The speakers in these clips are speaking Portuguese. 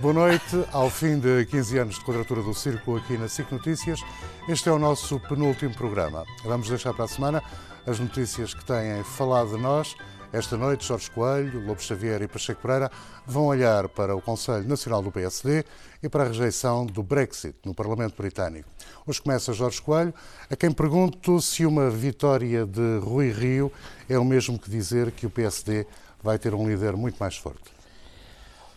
Boa noite. Ao fim de 15 anos de quadratura do círculo aqui na SIC Notícias, este é o nosso penúltimo programa. Vamos deixar para a semana as notícias que têm falado de nós. Esta noite, Jorge Coelho, Lobo Xavier e Pacheco Pereira vão olhar para o Conselho Nacional do PSD e para a rejeição do Brexit no Parlamento Britânico. Hoje começa Jorge Coelho, a quem pergunto se uma vitória de Rui Rio é o mesmo que dizer que o PSD vai ter um líder muito mais forte.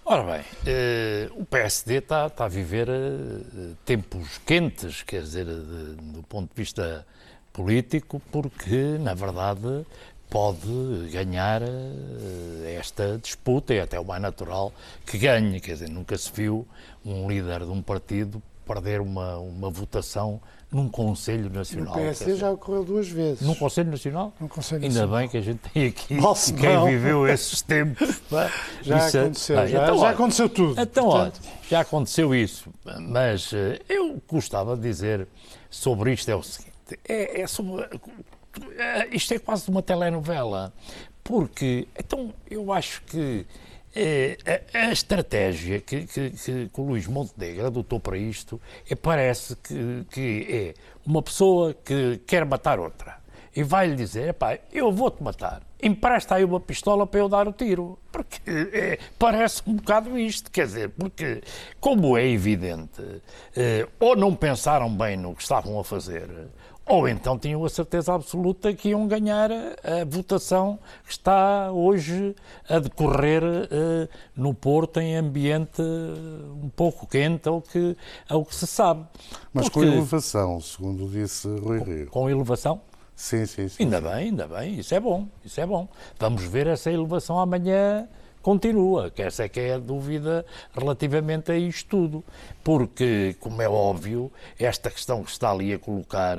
Ora bem, eh, o PSD está, está, a viver eh, tempos quentes, quer dizer, de, do ponto de vista político, porque, na verdade, pode ganhar eh, esta disputa, e até o mais natural que ganhe. Quer dizer, nunca se viu um líder de um partido perder uma, uma votação num Conselho Nacional. O PSD já ocorreu duas vezes. Num Conselho Nacional? Num Conselho Ainda Nacional. bem que a gente tem aqui Nossa, quem não. viveu esses tempos. Já Isso é- aconteceu, Bem, já, então, já aconteceu tudo. Então, Portanto, olha, já aconteceu isso, mas eh, eu gostava de dizer sobre isto é o seguinte, é, é sobre, eh, isto é quase uma telenovela, porque, então, eu acho que a, a estratégia que, que- que- o Luís Montenegro adotou para isto é, parece que, que é uma pessoa que quer matar outra e vai-lhe dizer, epá, eu vou-te matar, empresta aí uma pistola para eu dar o tiro. Porque é, parece um bocado isto, quer dizer, porque, como é evidente, eh, ou não pensaram bem no que estavam a fazer, ou então tinham a certeza absoluta que iam ganhar a, votação que está hoje a decorrer eh, no Porto em ambiente um pouco quente, ao que, ao que se sabe. Mas com Porque- elevação, segundo disse Rui Rio. com elevação? Sim, sim, sim. Ainda bem, ainda bem, isso é bom, isso é bom. Vamos ver essa elevação amanhã continua, que essa é que é a dúvida relativamente a isto tudo. Porque, como é óbvio, esta questão que está ali a colocar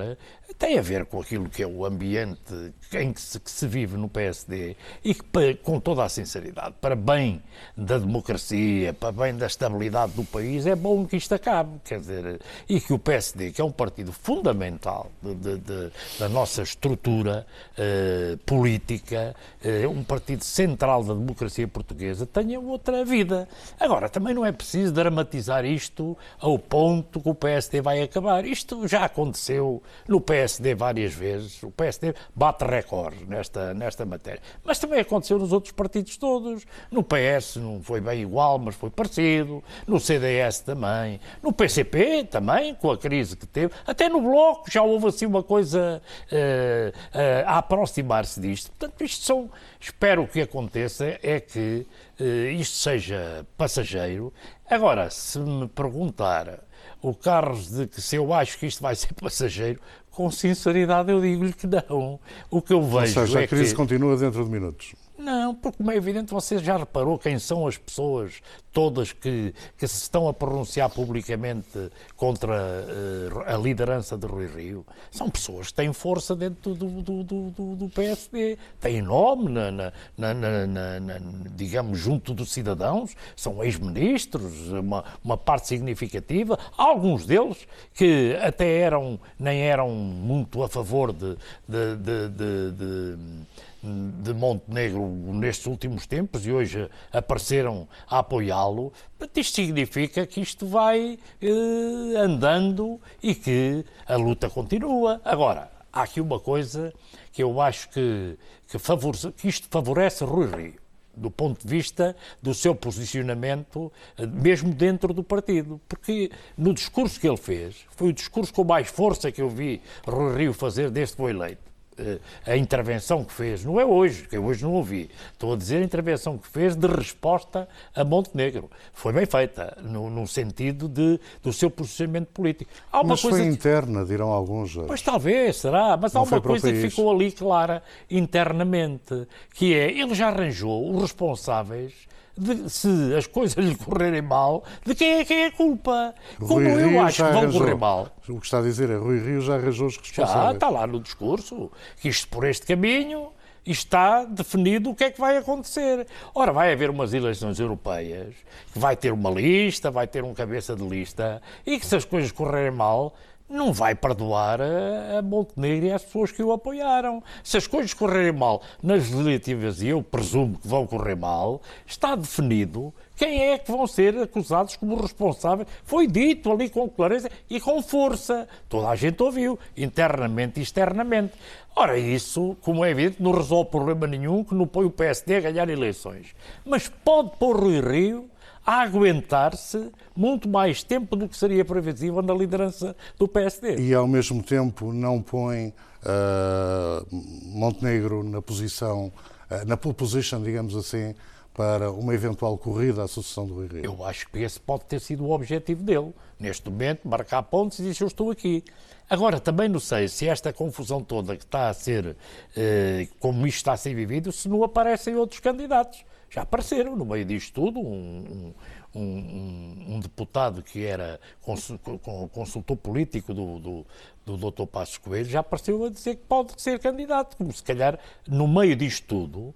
tem a ver com aquilo que é o ambiente em que se, que se vive no PSD e que, com toda a sinceridade, para bem da democracia, para bem da estabilidade do país, é bom que isto acabe. Quer dizer, e que o PSD, que é um partido fundamental de- de- de- da nossa estrutura eh, política, eh, um partido central da democracia portuguesa, tenha outra vida. Agora, também não é preciso dramatizar isto ao ponto que o PSD vai acabar. Isto já aconteceu no PSD várias vezes. O PSD bate recordes nesta, nesta matéria. Mas também aconteceu nos outros partidos todos. No PS não foi bem igual, mas foi parecido. No CDS também. No PCP também, com a crise que teve. Até no Bloco já houve assim uma coisa eh, eh, a aproximar-se disto. Portanto, isto são. Espero que aconteça é que eh, isto seja passageiro. Agora, se me perguntar o Carlos de que se eu acho que isto vai ser passageiro, com sinceridade eu digo-lhe que não. O que eu Ou vejo seja, é a crise que... continua dentro de minutos. Não, porque como é evidente, você já reparou quem são as pessoas todas que, que se estão a pronunciar publicamente contra eh, a liderança de Rui Rio? São pessoas que têm força dentro do, do, do, do- PSD, têm nome, na- na- na- digamos, junto dos cidadãos, são ex-ministros, uma, uma parte significativa, alguns deles que até eram, nem eram muito a favor de- de- de- de- de Montenegro nestes últimos tempos e hoje apareceram a apoiá-lo, isto significa que isto vai eh, andando e que a luta continua. Agora, há aqui uma coisa que eu acho que, que, favorece, que isto favorece Rui Rio do ponto de vista do seu posicionamento, eh, mesmo dentro do partido. Porque no discurso que ele fez, foi o discurso com mais força que eu vi Rui Rio fazer desde que foi eleito. Eh, A intervenção que fez, não é hoje, que eu hoje não ouvi, estou a dizer a intervenção que fez de resposta a Montenegro. Foi bem feita, no, no sentido de, do seu posicionamento político. Há uma Mas coisa foi que- interna, dirão alguns. Jorge. Pois talvez, será, mas há Não foi uma coisa que ficou ali clara internamente, que é, ele já arranjou os responsáveis de, se as coisas lhe correrem mal, de quem é que é a culpa. Como Rui eu Rio acho já que vão arranjou. correr mal. O que está a dizer é Rui Rio já arranjou os Já responsáveis. está lá no discurso, que isto por este caminho está definido o que é que vai acontecer. Ora, vai haver umas eleições europeias, que vai ter uma lista, vai ter um cabeça de lista, e que se as coisas correrem mal, não vai perdoar a, a Montenegro e às pessoas que o apoiaram. Se as coisas correrem mal nas legislativas, e eu presumo que vão correr mal, está definido quem é que vão ser acusados como responsáveis? Foi dito ali com clareza e com força. Toda a gente ouviu, internamente e externamente. Ora, isso, como é evidente, não resolve problema nenhum que não põe o PSD a ganhar eleições. Mas pode pôr Rui Rio a aguentar-se muito mais tempo do que seria previsível na liderança do PSD. E, ao mesmo tempo, não põe uh, Montenegro na posição, uh, na pole position, digamos assim, para uma eventual corrida à sucessão do Rui? Eu acho que esse pode ter sido o objetivo dele. Neste momento, marcar pontos e dizer eu estou aqui. Agora, também não sei se esta confusão toda que está a ser, eh, como isto está a ser vivido, se não aparecem outros candidatos. Já apareceram no meio disto tudo um, um, um, um deputado que era consultor político do, do, do Dr. Passos Coelho, já apareceu a dizer que pode ser candidato, como se calhar no meio disto tudo,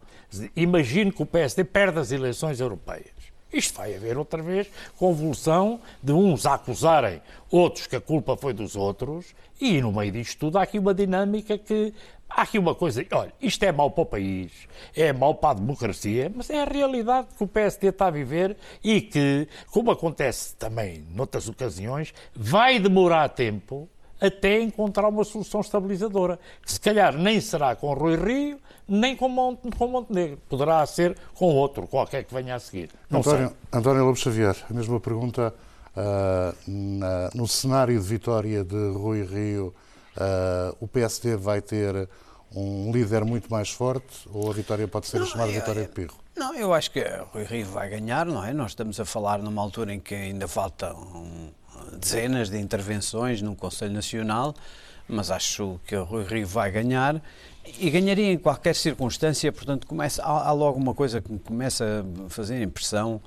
imagino que o PSD perde as eleições europeias. Isto vai haver outra vez convulsão de uns a acusarem outros que a culpa foi dos outros, e no meio disto tudo há aqui uma dinâmica que. Há aqui uma coisa, olha, isto é mau para o país, é mau para a democracia, mas é a realidade que o PSD está a viver e que, como acontece também noutras ocasiões, vai demorar tempo até encontrar uma solução estabilizadora, que se calhar nem será com Rui Rio, nem com, Monte, com Montenegro. Poderá ser com outro, qualquer que venha a seguir. Não António, António Lopes Xavier, a mesma pergunta. Uh, na, no cenário de vitória de Rui Rio, uh, o PSD vai ter um líder muito mais forte ou a vitória pode ser não, chamada eu, vitória de Pirro? Não, eu acho que Rui Rio vai ganhar, não é? Nós estamos a falar numa altura em que ainda faltam dezenas de intervenções no Conselho Nacional, mas acho que o Rui Rio vai ganhar e ganharia em qualquer circunstância, portanto, começa, há, há logo uma coisa que me começa a fazer impressão,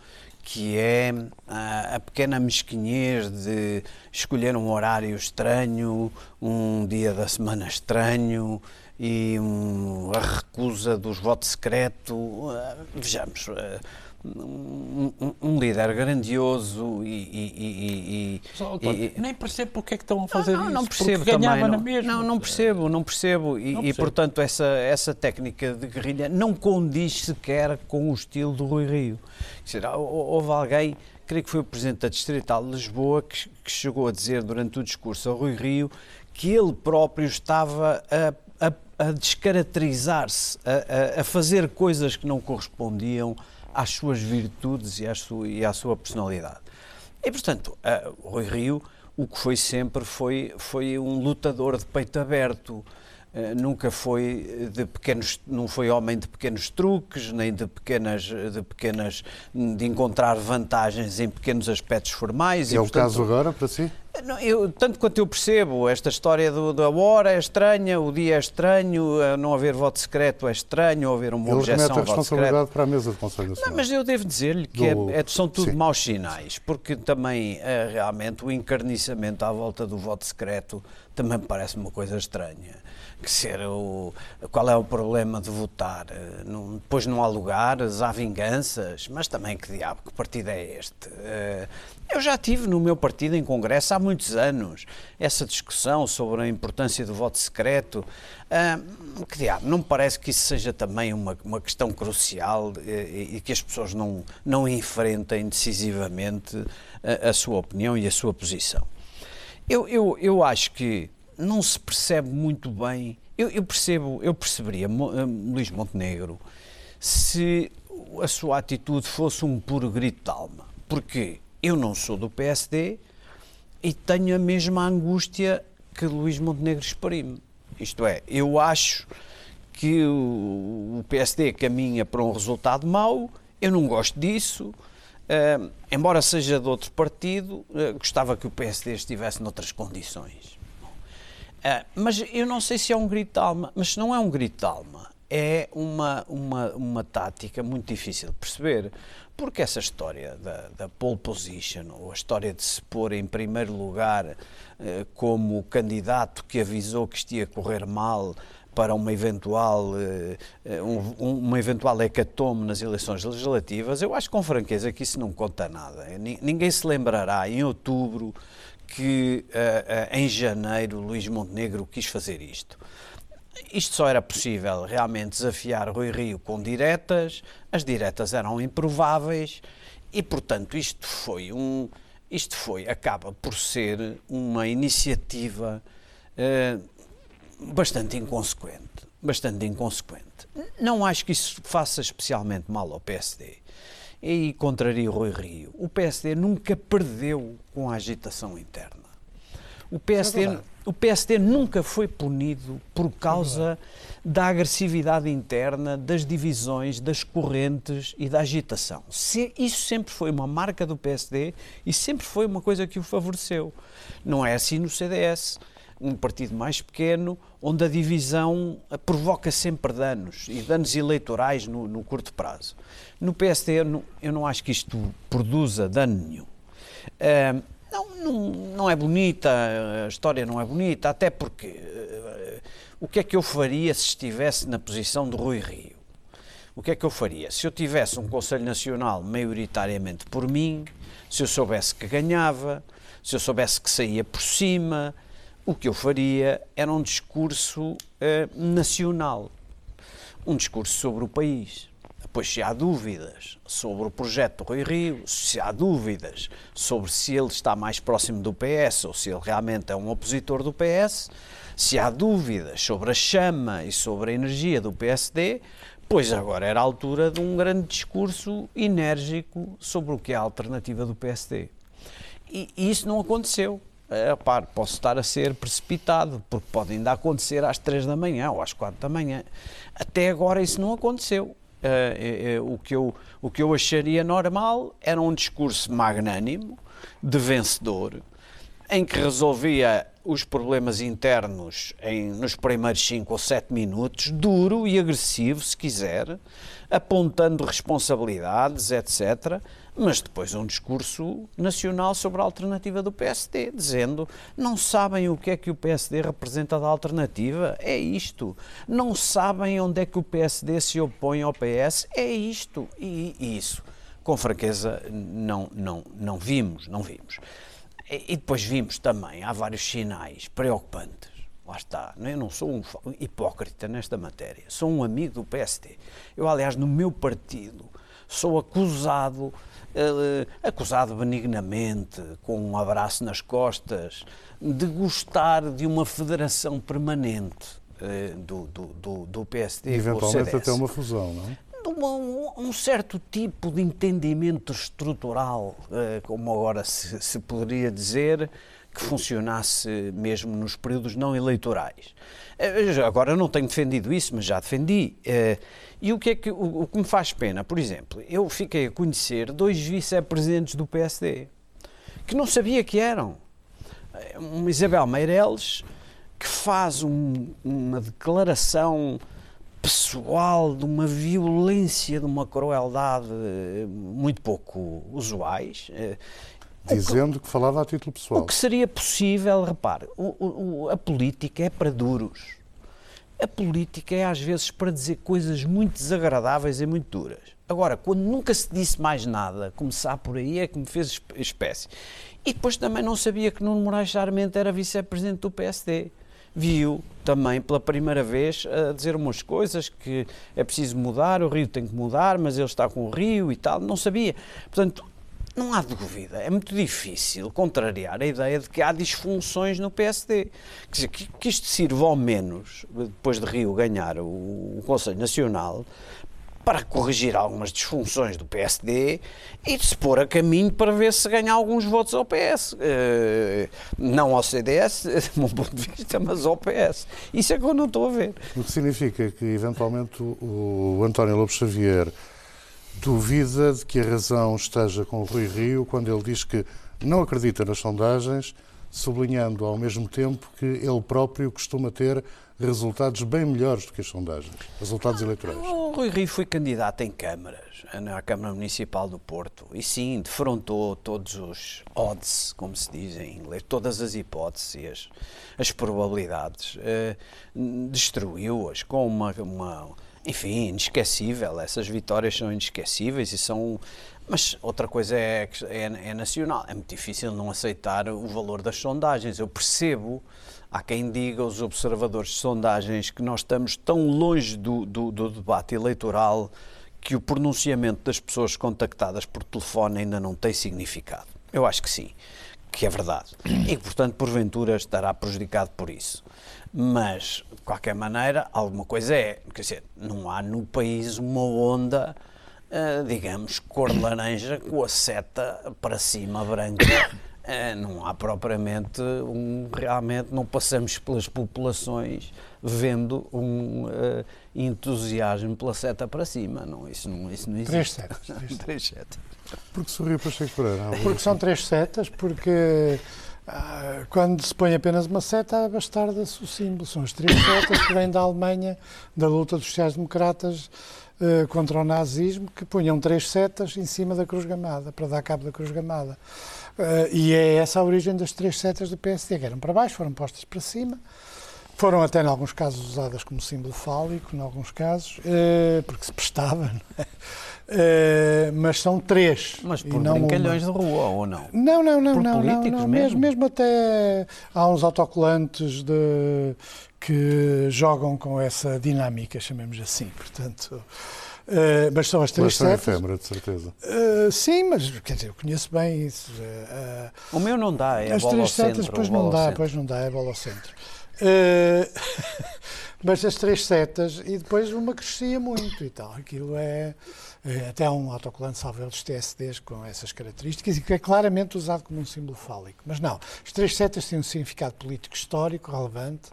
que é a, a, pequena mesquinhez de escolher um horário estranho, um dia da semana estranho e um, a recusa dos votos secreto. Uh, vejamos, uh, um, um, líder grandioso e, e, e, Só, e, nem percebo porque é que estão a fazer não, isso. Não percebo também. Não, mesmo. não, não percebo, não percebo. E, não percebo. portanto essa, essa técnica de guerrilha não condiz sequer com o estilo do Rui Rio. Dizer, houve alguém, creio que foi o Presidente da Distrital de Lisboa, que, que chegou a dizer durante o discurso ao Rui Rio que ele próprio estava a, a, a descaracterizar-se, a, a fazer coisas que não correspondiam às suas virtudes e à sua, e à sua personalidade. E, portanto, o Rui Rio, o que foi sempre, foi, foi um lutador de peito aberto, Uh, nunca foi de pequenos não foi homem de pequenos truques nem de pequenas de pequenas de encontrar vantagens em pequenos aspectos formais e, e é portanto, o caso agora para si não, eu, tanto quanto eu percebo, esta história do, da hora é estranha, o dia é estranho, não haver voto secreto é estranho, haver uma Ele objeção ao voto secreto. a responsabilidade para a mesa do Conselho Nacional. Não, mas eu devo dizer-lhe que do... é, é, são tudo Sim. maus sinais, porque também é, realmente o encarniçamento à volta do voto secreto também parece uma coisa estranha que ser o, qual é o problema de votar? Não, depois não há lugares, há vinganças, mas também que diabo, que partido é este? Eh, eu já tive no meu partido em congresso há muitos anos essa discussão sobre a importância do voto secreto. Uh, que diabo, não me parece que isso seja também uma, uma questão crucial e, eh, e, que as pessoas não, não enfrentem decisivamente a, a sua opinião e a sua posição. Eu, eu, eu acho que não se percebe muito bem. Eu, eu percebo, eu perceberia uh, Luís Montenegro se a sua atitude fosse um puro grito de alma. Porque eu não sou do PSD e tenho a mesma angústia que Luís Montenegro exprime. Isto é, eu acho que o PSD caminha para um resultado mau, eu não gosto disso. Uh, embora seja de outro partido, uh, gostava que o PSD estivesse noutras condições. Uh, mas eu não sei se é um grito de alma, mas não é um grito de alma, é uma, uma, uma tática muito difícil de perceber, porque essa história da, da pole position, ou a história de se pôr em primeiro lugar uh, como candidato que avisou que isto ia correr mal para uma eventual, uh, um, uma eventual hecatome nas eleições legislativas, eu acho com franqueza que isso não conta nada. Ninguém se lembrará em outubro que uh, uh, em janeiro Luís Montenegro quis fazer isto. isto só era possível realmente desafiar Rui Rio com diretas, as diretas eram improváveis e, portanto, isto foi um. Isto foi, acaba por ser uma iniciativa eh, bastante inconsequente. Bastante inconsequente. Não acho que isso faça especialmente mal ao PSD. E contraria o Rui Rio. O PSD nunca perdeu com a agitação interna. O PSD, é o PSD nunca foi punido por causa é da agressividade interna, das divisões, das correntes e da agitação. Se, isso sempre foi uma marca do PSD e sempre foi uma coisa que o favoreceu. Não é assim no CDS um partido mais pequeno, onde a divisão provoca sempre danos, e danos eleitorais no, no curto prazo. No PSD, eu não, eu não, acho que isto produza dano nenhum. Uh, não, não, não, é bonita, a história não é bonita, até porque uh, o que é que eu faria se estivesse na posição de Rui Rio? O que é que eu faria? Se eu tivesse um Conselho Nacional maioritariamente por mim, se eu soubesse que ganhava, se eu soubesse que saía por cima, o que eu faria era um discurso uh, nacional, um discurso sobre o país. Pois se há dúvidas sobre o projeto do Rui Rio, se há dúvidas sobre se ele está mais próximo do PS ou se ele realmente é um opositor do PS, se há dúvidas sobre a chama e sobre a energia do PSD, pois agora era a altura de um grande discurso enérgico sobre o que é a alternativa do PSD. E, e isso não aconteceu. É, posso estar a ser precipitado, porque pode ainda acontecer às 3 da manhã ou às 4 da manhã. Até agora isso não aconteceu. Uh, uh, uh, o, que eu, o que eu acharia normal era um discurso magnânimo, de vencedor, em que resolvia os problemas internos em, nos primeiros 5 ou 7 minutos, duro e agressivo, se quiser, apontando responsabilidades, etc mas depois um discurso nacional sobre a alternativa do PSD, dizendo não sabem o que é que o PSD representa da alternativa, é isto. Não sabem onde é que o PSD se opõe ao PS, é isto. E, e isso, com franqueza, não, não, não vimos, não vimos. E, e depois vimos também, há vários sinais preocupantes. Lá está, eu não sou um hipócrita nesta matéria, sou um amigo do PSD. Eu, aliás, no meu partido, sou acusado uh, acusado benignamente, com um abraço nas costas, de gostar de uma federação permanente uh, do, do, do, do PSD Eventualmente até uma fusão, não é? Um, um, certo tipo de entendimento estrutural, uh, como agora se, se, poderia dizer, que funcionasse mesmo nos períodos não eleitorais. Uh, agora não tenho defendido isso, mas já defendi. E o que é que, o, o que me faz pena, por exemplo, eu fiquei a conhecer dois vice-presidentes do PSD que não sabia que eram. Uma Isabel Meireles que faz um, uma declaração pessoal de uma violência, de uma crueldade muito pouco usuais. Dizendo que, que, falava a título pessoal. O que seria possível, repare, o, o, a política é para duros a política é às vezes para dizer coisas muito desagradáveis e muito duras. Agora, quando nunca se disse mais nada, começar por aí é que me fez espécie. E depois também não sabia que Nuno Moraes Sarmento era vice-presidente do PSD. Viu também pela primeira vez a dizer umas coisas que é preciso mudar, o Rio tem que mudar, mas ele está com o Rio e tal. Não sabia. Portanto, não há dúvida, é muito difícil contrariar a ideia de que há disfunções no PSD. Quer dizer, que, que isto sirva ao menos, depois de Rio ganhar o, o Conselho Nacional, para corrigir algumas disfunções do PSD e de se pôr a caminho para ver se ganha alguns votos ao PS. Eh, não ao CDS, do meu ponto de vista, mas ao PS. Isso é que eu não estou a ver. O que significa que, eventualmente, o António Lopes Xavier duvida de que a razão esteja com o Rui Rio quando ele diz que não acredita nas sondagens, sublinhando ao mesmo tempo que ele próprio costuma ter resultados bem melhores do que as sondagens, resultados eleitorais. O Rui Rio foi candidato em câmaras, na Câmara Municipal do Porto, e sim, defrontou todos os odds, como se diz em inglês, todas as hipóteses as, as probabilidades, eh, destruiu-as com uma, uma enfim, inesquecível. Essas vitórias são inesquecíveis e são. Mas outra coisa é, é, é nacional. É muito difícil não aceitar o valor das sondagens. Eu percebo Há quem diga, os observadores de sondagens, que nós estamos tão longe do, do, do debate eleitoral que o pronunciamento das pessoas contactadas por telefone ainda não tem significado. Eu acho que sim, que é verdade. E, portanto, porventura estará prejudicado por isso. Mas, de qualquer maneira, alguma coisa é. Quer dizer, não há no país uma onda, uh, digamos, cor laranja com a seta para cima branca. Uh, não há propriamente um. Realmente não passamos pelas populações vendo um uh, entusiasmo pela seta para cima. Não, isso, não, isso não existe. Três setas. Três, setas. Porque sorriu para Cheio Pereira. Porque são três setas, porque ah, quando se põe apenas uma seta, bastarda-se o símbolo. São as três setas que vêm da Alemanha, da luta dos sociais-democratas uh, contra o nazismo, que punham três setas em cima da Cruz Gamada, para dar cabo da Cruz Gamada. Uh, e é essa a origem das três setas do PSD, que eram para baixo, foram postas para cima. Foram até, em alguns casos, usadas como símbolo fálico, em alguns casos, porque se prestava, não é? Uh, mas são três. Mas por brincalhões uma. de rua, ou não? Não, não, não. Por não, políticos não, não. Mesmo? mesmo até há uns autocolantes de, que jogam com essa dinâmica, chamemos assim. Portanto, Uh, mas são as três setas. efêmera, de certeza. Uh, sim, mas quer dizer, eu conheço bem isso. Uh, o meu não dá, é as a bola três setas, centro, pois não dá, pois não dá, é a bola ao centro. mas as três setas, e depois uma crescia muito e tal. Aquilo é. é até um autocolante, salvo dos TSDs, com essas características e que é claramente usado como um símbolo fálico. Mas não, as três setas têm um significado político histórico relevante.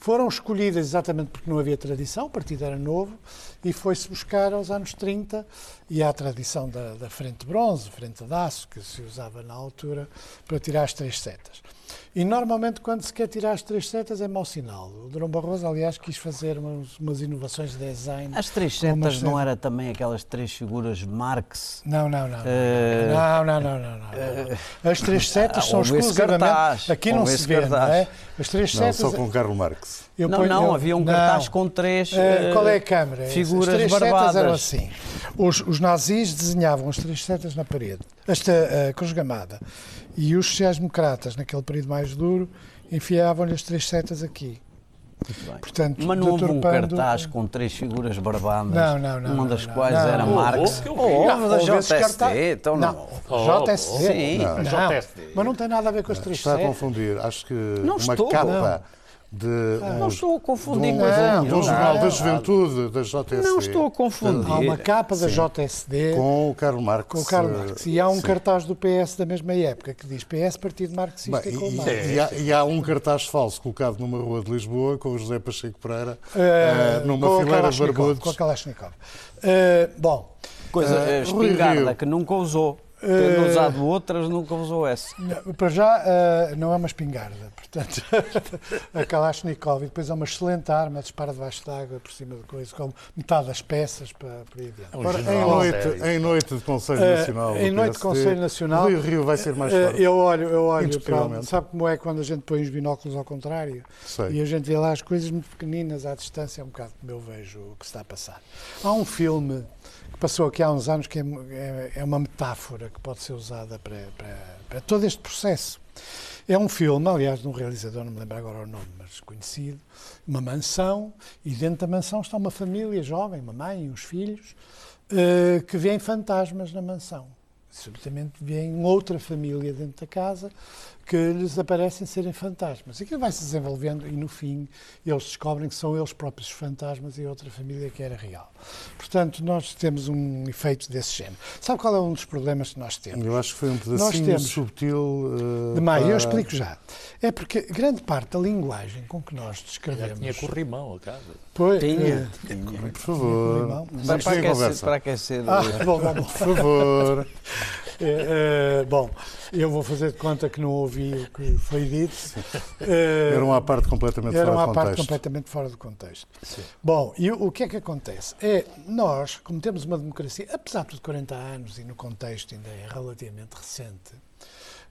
Foram escolhidas exatamente porque não havia tradição, o partido era novo, e foi-se buscar aos anos 30, e há a tradição da, da frente de bronze, frente de aço, que se usava na altura, para tirar as três setas. E normalmente, quando se quer tirar as três setas, é mau sinal. O Durão Barroso, aliás, quis fazer umas, umas inovações de design. As três setas não era também aquelas três figuras Marx? Não, não, não. Uh... Não, não, não, não, não, não. As três setas uh, são exclusivamente. Cartaz, aqui não se vê, não é? As três não, setas. Só com Karl Marx. Eu não, ponho, não, eu, havia um cartaz não. com três. Uh, qual é a câmara? Figuras as três barbadas. setas eram assim. Os, os nazis desenhavam as três setas na parede. Esta uh, cruz gamada. E os sociais-democratas, naquele período mais duro, enfiavam-lhe as três setas aqui. Portanto, Mas não houve um cartaz com três figuras barbadas, não, não, não, uma das não, quais não, era não, Marx. Ou oh, da JST, então não. não. JST? Sim. Não. Mas não tem nada a ver com as três Está a confundir. Acho que não uma estou, capa de ah, não estou a confundir com não, do Jornal da Juventude da JSD. Não estou a confundir. Há uma capa da Sim. JSD com o Karl Marx. Com o Karl Marx. E há um Sim. cartaz do PS da mesma época que diz PS Partido Marxista Bem, e, Marx. E, há, e, há, um cartaz falso colocado numa rua de Lisboa com o José Pacheco Pereira uh, numa com fileira de barbudos. Com a Kalashnikov. Uh, bom. Coisa uh, espingarda que nunca usou. Tendo uh, usado outras, nunca usou essa. Para já, uh, não é uma espingarda. Portanto, a Kalashnikov, e depois é uma excelente arma, dispara debaixo d'água, por cima de coisas, com metade das peças para, para ir adiante. Ora, em, noite, em noite de Conselho eh, Nacional. Uh, em noite de Conselho Nacional. Rio Rio vai ser mais forte. eu olho, eu olho para, sabe como é quando a gente põe os binóculos ao contrário? Sei. E a gente vê lá as coisas muito pequeninas à distância, é um bocado como eu vejo o que está a passar. Há um filme passou aqui há uns anos, que é, é, é uma metáfora que pode ser usada para, para, para, todo este processo. É um filme, aliás, de um realizador, não me lembro agora o nome, mas conhecido, uma mansão, e dentro da mansão está uma família jovem, uma mãe e uns filhos, uh, que veem fantasmas na mansão. Subitamente veem outra família dentro da casa que lhes aparecem serem fantasmas. Aquilo vai se desenvolvendo e, no fim, eles descobrem que são eles próprios fantasmas e outra família que era real. Portanto, nós temos um efeito desse género. Sabe qual é um dos problemas que nós temos? Eu acho que foi um pedacinho temos, subtil. Uh, Demais, para... eu explico já. É porque grande parte da linguagem com que nós descrevemos. Já tinha corrimão a casa. Pois, tinha. É, tinha. Por favor. Vamos para, aquecer, para aquecer. Ah, bom, bom, bom. Por favor. É, é, bom, eu vou fazer de conta que não ouvi o que foi dito. É, era uma parte completamente fora do contexto. Era uma parte completamente fora do contexto. Sim. Bom, e o, o que é que acontece? É, nós, como temos uma democracia, apesar de 40 anos e no contexto ainda é relativamente recente,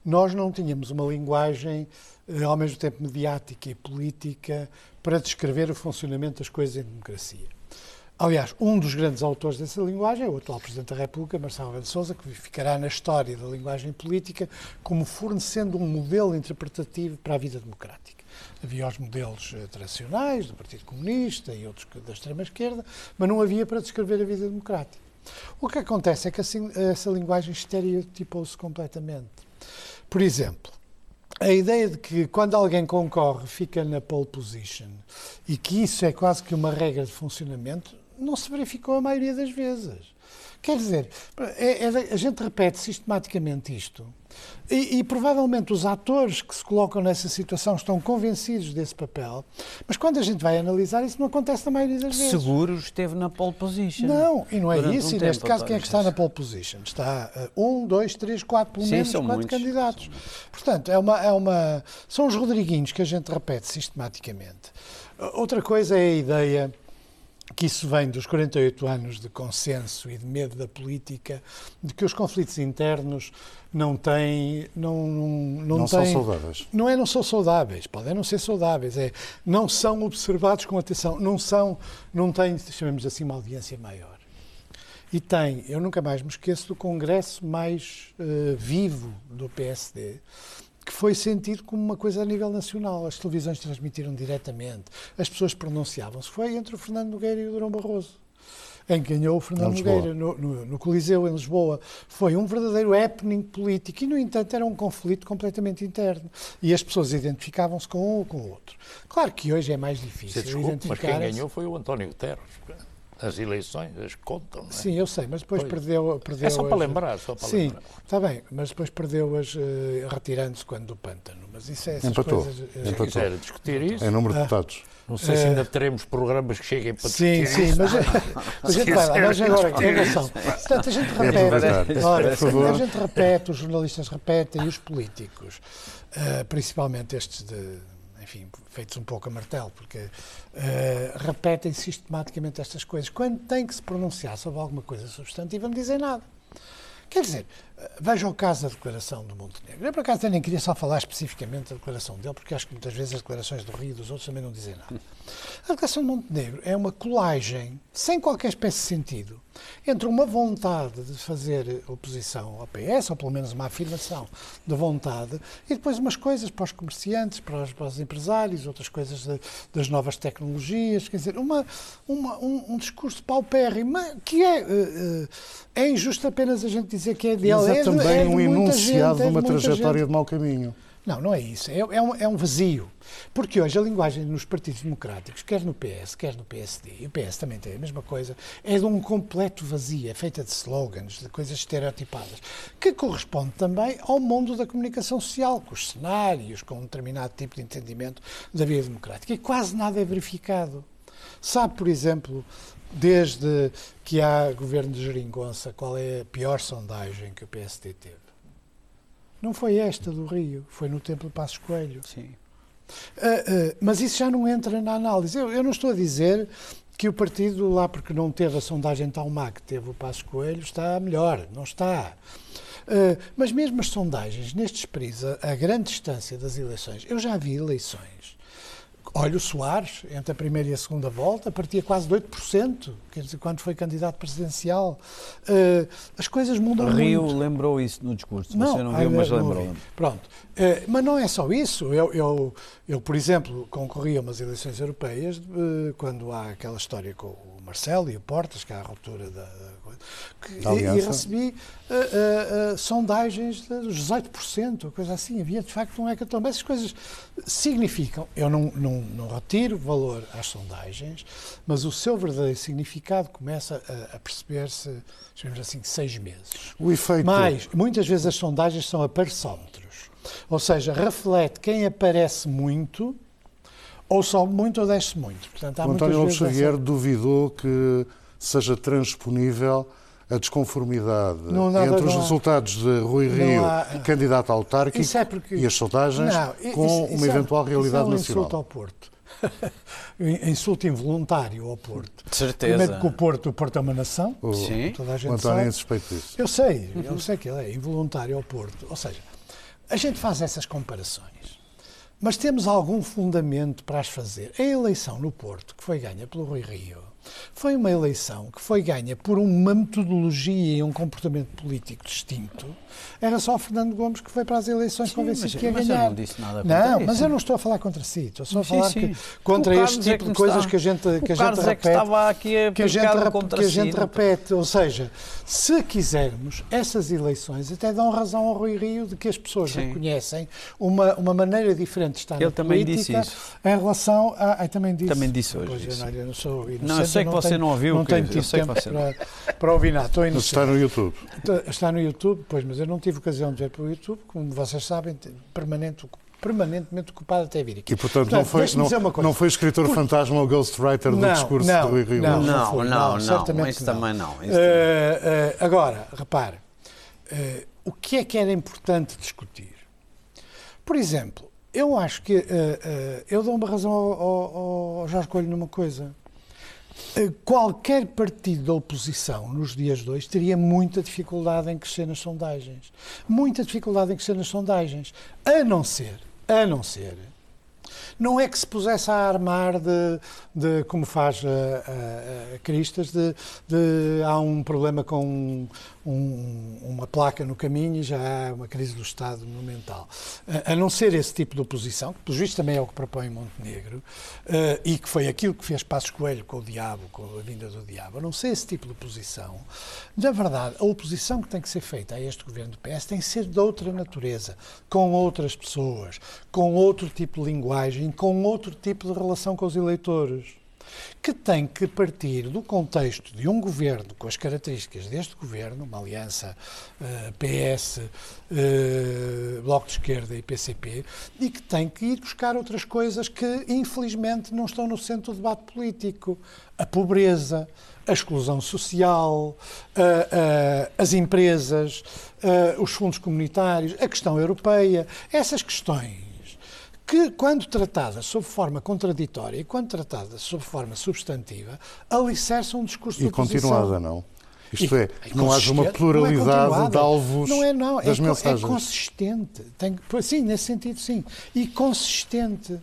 nós não tínhamos uma linguagem eh, ao mesmo tempo mediática e política para descrever o funcionamento das coisas em democracia. Aliás, um dos grandes autores dessa linguagem é o atual Presidente da República, Marcelo Rebelo de Sousa, que ficará na história da linguagem política como fornecendo um modelo interpretativo para a vida democrática. Havia os modelos eh, tradicionais do Partido Comunista e outros da extrema-esquerda, mas não havia para descrever a vida democrática. O que acontece é que assim, essa linguagem estereotipou-se completamente. Por exemplo, a ideia de que quando alguém concorre fica na pole position e que isso é quase que uma regra de funcionamento não se verificou a maioria das vezes. Quer dizer, é, é, a gente repete sistematicamente isto e, e, provavelmente os atores que se colocam nessa situação estão convencidos desse papel, mas quando a gente vai analisar, isso não acontece na maioria das vezes. Seguro esteve na pole position. Não, e não é isso. Um e neste caso, quem é que está na pole position? Está uh, um, dois, três, quatro, pelo Sim, menos quatro muitos. candidatos. Portanto, é uma, é uma, são os Rodriguinhos que a gente repete sistematicamente. Outra coisa é a ideia que isso vem dos 48 anos de consenso e de medo da política, de que os conflitos internos não têm. Não, não, não, não têm, são saudáveis. Não é não são saudáveis, podem não ser saudáveis, é não são observados com atenção, não são, não têm, chamemos assim, uma audiência maior. E tem, eu nunca mais me esqueço do congresso mais uh, vivo do PSD, que foi sentido como uma coisa a nível nacional. As televisões transmitiram diretamente, as pessoas pronunciavam-se. Foi entre o Fernando Nogueira e o Durão Barroso em que ganhou o Fernando Nogueira no, no, no, Coliseu, em Lisboa. Foi um verdadeiro happening político e, no entanto, era um conflito completamente interno. E as pessoas identificavam-se com um ou com o outro. Claro que hoje é mais difícil desculpe, identificar... Mas quem ganhou foi o António Guterres as eleições, as contam. Não é? Sim, eu sei, mas depois perdeu, perdeu. É só para lembrar, só para Sim, lembrar. está bem, mas depois perdeu-as uh, retirando-se quando do pântano. Mas isso é essas Empatou. coisas. Uh, Se quiser discutir isso. Em número de ah. deputados. Não sei se ainda teremos programas que cheguem para sim, discutir Sim, sim, mas a gente vai lá. Mas agora, em relação. Portanto, a gente repete. Ora, a gente repete, os jornalistas repetem e os políticos, uh, principalmente estes de enfim, feitos um pouco a martelo, porque uh, repetem sistematicamente estas coisas. Quando têm que se pronunciar sobre alguma coisa substantiva, não dizem nada. Quer dizer, Veja o caso da declaração do Montenegro. Eu, por acaso, nem queria só falar especificamente da declaração dele, porque acho que muitas vezes as declarações do Rio e dos outros também não dizem nada. A declaração de Montenegro é uma colagem, sem qualquer espécie de sentido, entre uma vontade de fazer oposição ao PS, ou pelo menos uma afirmação de vontade, e depois umas coisas para os comerciantes, para os, para os empresários, outras coisas de, das novas tecnologias, quer dizer, uma, uma um, um, discurso paupérrimo, que é, uh, é injusto apenas a gente dizer que é dele é, é também é um enunciado gente, de uma trajetória gente. de mau caminho. Não, não é isso. É, é, um, é um vazio. Porque hoje a linguagem nos partidos democráticos, quer no PS, quer no PSD, e o PS também tem a mesma coisa, é de um completo vazio, é feita de slogans, de coisas estereotipadas, que corresponde também ao mundo da comunicação social, com os cenários, com um determinado tipo de entendimento da vida democrática. E quase nada é verificado. Sabe, por exemplo, desde que há governo de Geringonça, qual é a pior sondagem que o PSD teve? Não foi esta do Rio, foi no Templo Passos Coelho. Sim. Uh, uh, mas isso já não entra na análise. Eu, eu, não estou a dizer que o partido, lá porque não teve a sondagem tão má que teve o Passos Coelho, está melhor. Não está. Uh, mas mesmo as sondagens, nestes países, a, a grande distância das eleições, eu já vi eleições Olha, o Soares, entre a primeira e a segunda volta, partia quase de 8%, quer dizer, quando foi candidato presidencial. Uh, as coisas mudam Rio muito. lembrou isso no discurso, não, você não viu, mas lembrou. Pronto. Uh, mas não é só isso. Eu, eu, eu, por exemplo, concorri a umas eleições europeias uh, quando há aquela história com o Marcelo e o Portas, que há a ruptura da, da e, e, recebi uh, uh, uh, sondagens dos 18%, coisa assim. Havia de facto um hecatombe. Essas coisas significam. Eu não, não, não retiro valor às sondagens, mas o seu verdadeiro significado começa a, a perceber-se, chamemos assim, seis meses. O efeito. Mas, muitas vezes as sondagens são aparecómetros. Ou seja, reflete quem aparece muito ou sobe muito ou desce muito. Portanto, o António Lopes Xavier essa... duvidou que seja transponível a desconformidade não, não, entre não, os resultados de Rui Rio, há... candidato autárquico, é porque... e as sondagens, com isso, isso uma é, eventual realidade isso é um nacional. insulto ao Porto. insulto involuntário ao Porto. De certeza. Primeiro que o Porto, o Porto é uma nação. O, Sim. Toda a gente o António sabe. é suspeito disso. Eu sei, eu sei que ele é involuntário ao Porto. Ou seja, a gente faz essas comparações. Mas temos algum fundamento para as fazer. A eleição no Porto, que foi ganha pelo Rui Rio, foi uma eleição que foi ganha por uma metodologia e um comportamento político distinto. Era só Fernando Gomes que foi para as eleições convencido que ia mas ganhar. Eu não disse nada contra Não, isso. mas eu não estou a falar contra si, estou só a falar sim. que, contra este é tipo que de coisas está- que a gente, que a gente repete. é que estava aqui a que a gente, que a si, gente não- repete, ou seja, se quisermos, essas eleições até dão razão ao Rui Rio de que as pessoas Sim. reconhecem uma, uma maneira diferente de estar Ele na também política disse isso. em relação a... Ah, também disse. Também disse hoje Pois, eu isso. não, eu não sou inocente, Não, eu sei que você tenho- não ouviu, Não tenho tido tempo você para, para ouvir nada, estou inocente. está no YouTube. Está no YouTube, pois, mas eu não tive ocasião de ver para o YouTube, como vocês sabem, te- permanente, permanentemente ocupado até vir aqui. E, portanto, não foi, não, não foi escritor fantasma ou ghostwriter do Não, discurso não, de Rui Rio. não. Não, foi, não, não, não, certamente isso também não. isso Eh, eh, agora, repare, eh, o que é que era importante discutir? Por exemplo, eu acho que eu dou uma razão ao, ao, ao Jorge Coelho numa coisa. Eh, Qualquer partido da oposição nos dias hoje teria muita dificuldade em crescer nas sondagens. Muita dificuldade em crescer nas sondagens. A não ser, a não ser, não é que se pusesse a armar de, de como faz a, a, a Cristas, de, de há um problema com um- um- uma placa no caminho e já há uma crise do Estado monumental. A, a não ser esse tipo de oposição, que pelos vistos também é o que propõe Montenegro, eh, e que foi aquilo que fez Passos Coelho com o diabo, com a vinda do diabo, a não ser esse tipo de oposição, na verdade, a oposição que tem que ser feita a este governo do PS tem que ser de outra natureza, com outras pessoas, com outro tipo de linguagem, com outro tipo de relação com os eleitores. Que tem que partir do contexto de um governo com as características deste governo, uma aliança eh, PS, eh, Bloco de Esquerda e PCP, e que tem que ir buscar outras coisas que, infelizmente, não estão no centro do debate político. A pobreza, a exclusão social, a- as empresas, os fundos comunitários, a questão europeia, essas questões que, quando tratadas sob forma contraditória e quando tratadas sob forma substantiva, alicerçam um discurso E de oposição. continuada, não? Isto E- é, e não haja uma pluralidade é de alvos não é, não, das é, co- mensagens. É consistente. Tem, sim, nesse sentido, sim. E consistente.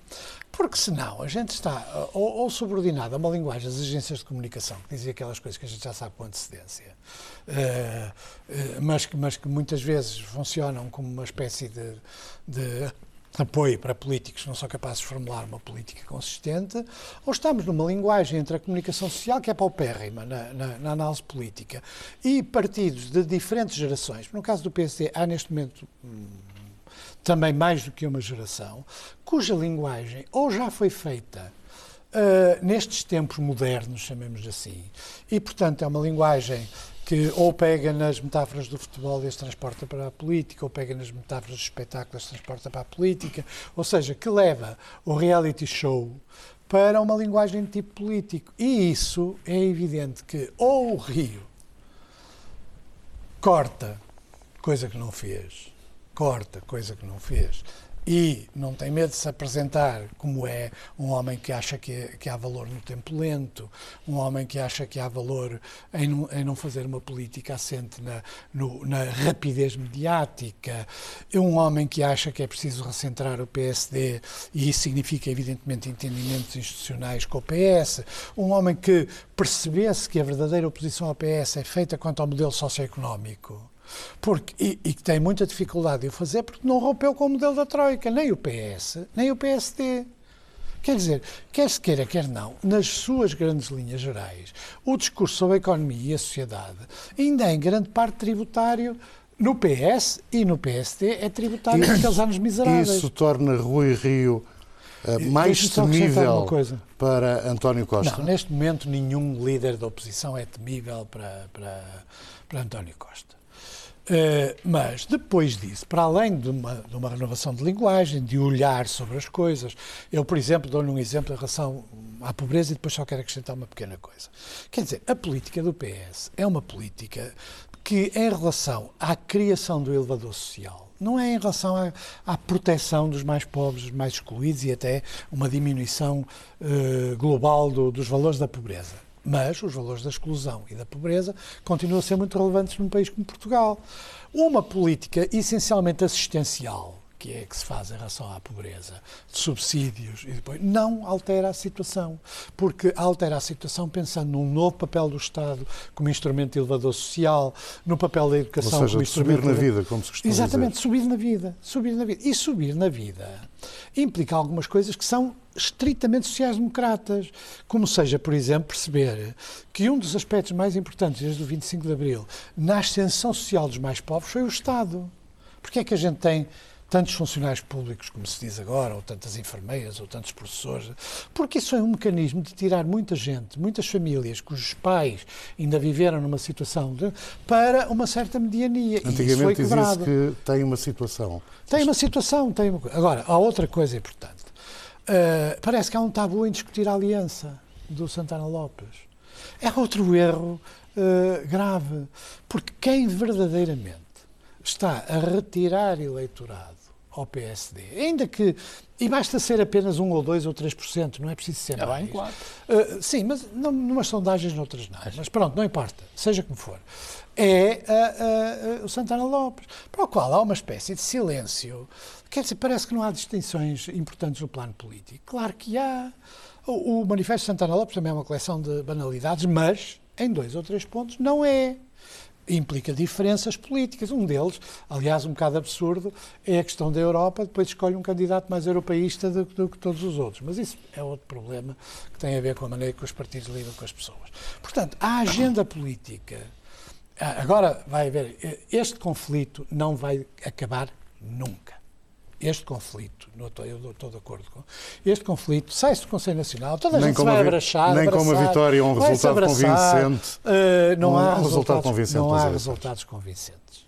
Porque senão a gente está uh, ou, ou subordinado a uma linguagem das agências de comunicação, que dizia aquelas coisas que a gente já sabe com antecedência, uh, uh, mas, que, mas que muitas vezes funcionam como uma espécie de, de apoio para políticos que não são capazes de formular uma política consistente, ou estamos numa linguagem entre a comunicação social, que é paupérrima na, na, na análise política, e partidos de diferentes gerações. No caso do PSD, há neste momento hum, também mais do que uma geração, cuja linguagem ou já foi feita ah, nestes tempos modernos, chamemos assim, e portanto é uma linguagem que ou pega nas metáforas do futebol e as transporta para a política, ou pega nas metáforas do espetáculo e as transporta para a política, ou seja, que leva o reality show para uma linguagem de tipo político. E isso é evidente que ou o Rio corta, coisa que não fez, corta, coisa que não fez, e não tem medo de se apresentar como é um homem que acha que, que há valor no tempo lento, um homem que acha que há valor em não, em não fazer uma política assente na, no- na rapidez mediática, é um homem que acha que é preciso recentrar o PSD e isso significa, evidentemente, entendimentos institucionais com o PS, um homem que percebesse que a verdadeira oposição ao PS é feita quanto ao modelo socioeconómico. Porque, e, e que tem muita dificuldade de o fazer porque não rompeu com o modelo da Troika, nem o PS, nem o PSD. Quer dizer, quer se queira, quer não, nas suas grandes linhas gerais, o discurso sobre a economia e a sociedade ainda é em grande parte tributário no PS e no PSD é tributário daqueles anos miseráveis. Isso torna Rui Rio eh, mais temível para António Costa. Não, neste momento nenhum líder da oposição é temível para, para, para António Costa. Eh, mas depois disso, para além de uma, de uma renovação de linguagem, de olhar sobre as coisas, eu, por exemplo, dou-lhe um exemplo em relação à pobreza e depois só quero acrescentar uma pequena coisa. Quer dizer, a política do PS é uma política que, em relação à criação do elevador social, não é em relação à, à proteção dos mais pobres, dos mais excluídos e até uma diminuição eh, global do- dos valores da pobreza. Mas os valores da exclusão e da pobreza continuam a ser muito relevantes num país como Portugal. Uma política essencialmente assistencial, que é que se faz em relação à pobreza, de subsídios e depois não altera a situação, porque altera a situação pensando num novo papel do Estado como instrumento elevador social, no papel da educação Ou seja, como instrumento subir na vida, como se costuma Exatamente, dizer. subir na vida, subir na vida. E subir na vida implica algumas coisas que são estritamente sociais-democratas, como seja, por exemplo, perceber que um dos aspectos mais importantes desde o 25 de Abril na ascensão social dos mais pobres foi o Estado. Porque é que a gente tem tantos funcionários públicos, como se diz agora, ou tantas enfermeiras, ou tantos professores, porque isso é um mecanismo de tirar muita gente, muitas famílias cujos pais ainda viveram numa situação de, para uma certa mediania. Antigamente dizia-se que tem uma situação. Tem uma situação, tem uma... Agora, há outra coisa importante. Uh, parece que há um tabu em discutir a aliança do Santana Lopes. É outro erro uh, grave, porque quem verdadeiramente está a retirar eleitorado ao PSD, ainda que. E basta ser apenas 1 ou 2 ou 3%, não é preciso ser é mais. Bem, claro. Uh, sim, mas não, numas sondagens, noutras não. Mas pronto, não importa, seja como for. É uh, uh, o Santana Lopes, para o qual há uma espécie de silêncio. Quer dizer, parece que não há distinções importantes no plano político. Claro que há. O, o Manifesto Santana Lopes também é uma coleção de banalidades, mas em dois ou três pontos não é implica diferenças políticas. Um deles, aliás, um bocado absurdo, é a questão da Europa, depois escolhe um candidato mais europeísta do, do, que todos os outros. Mas isso é outro problema que tem a ver com a maneira que os partidos lidam com as pessoas. Portanto, a agenda política. Ah, agora vai haver. Este conflito não vai acabar nunca este conflito, eu estou de acordo com este conflito, sai-se do Conselho Nacional, toda a nem gente se vai abraçar, nem abraçar, com uma vitória ou um resultado abraçar, convincente. Uh, não, há resultado convincente. Não há resultados convincentes.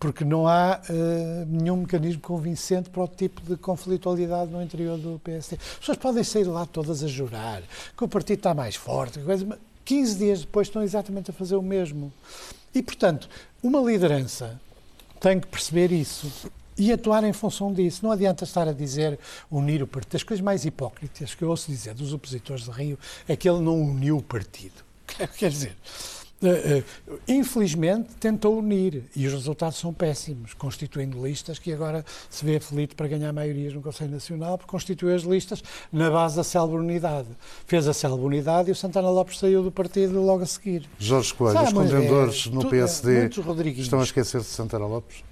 Porque não há uh, nenhum mecanismo convincente para o tipo de conflitualidade no interior do PSD. As pessoas podem sair lá todas a jurar que o partido está mais forte, mas 15 dias depois estão exatamente a fazer o mesmo. E, portanto, uma liderança tem que perceber isso e atuar em função disso. Não adianta estar a dizer unir o partido. As coisas mais hipócritas que eu ouço dizer dos opositores de Rio é que ele não uniu o partido. Quer dizer, Uh, uh, infelizmente tentou unir e os resultados são péssimos, constituindo listas que agora se vê aflito para ganhar maiorias no Conselho Nacional, porque constituiu as listas na base da célebre unidade. Fez a célebre unidade e o Santana Lopes saiu do partido logo a seguir. Jorge Coelho, Sabe, os contendores é, no PSD estão a esquecer de Santana Lopes?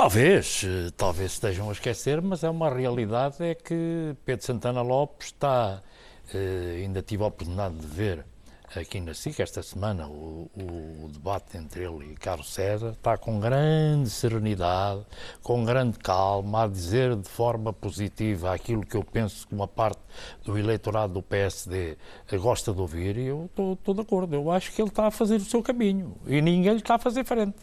Talvez, eh, talvez estejam a esquecer, mas é uma realidade é que Pedro Santana Lopes está, eh, ainda tive a oportunidade de ver aqui na SIC esta semana o, o, debate entre ele e Carlos César está com grande serenidade, com grande calma, a dizer de forma positiva aquilo que eu penso que uma parte do eleitorado do PSD gosta de ouvir e eu estou de acordo. Eu acho que ele está a fazer o seu caminho e ninguém lhe está a fazer frente.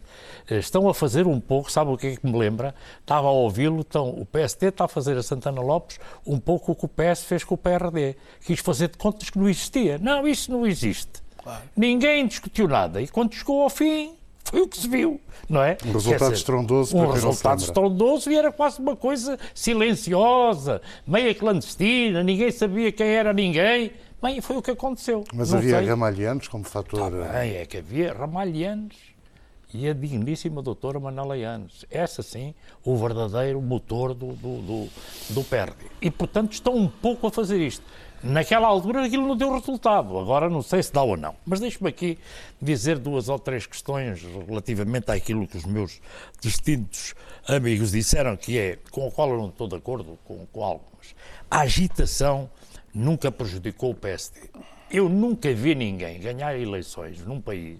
Estão a fazer um pouco, sabe o que é que me lembra? Estava a ouvi-lo, então o PSD está a fazer a Santana Lopes um pouco o que o PS fez com o PRD. Quis fazer de contas que não existia. Não, isso não existe existe. Claro. Ninguém discutiu nada. E quando chegou ao fim, foi o que se viu, não é? Um resultado dizer, estrondoso. Um resultado estrondoso e era quase uma coisa silenciosa, meia clandestina, ninguém sabia quem era ninguém. Bem, foi o que aconteceu. Mas não havia sei. ramalhianos como fator... Tá bem, é que havia ramalhianos e a digníssima doutora Yanes. Essa sim, o verdadeiro motor do, do, do, do PERD. E, portanto, estão um pouco a fazer isto. Naquela altura aquilo não deu resultado, agora não sei se dá ou não. Mas deixe-me aqui dizer duas ou três questões relativamente àquilo que os meus distintos amigos disseram, que é, com o qual eu não estou de acordo com, algumas. A agitação nunca prejudicou o PSD. Eu nunca vi ninguém ganhar eleições num país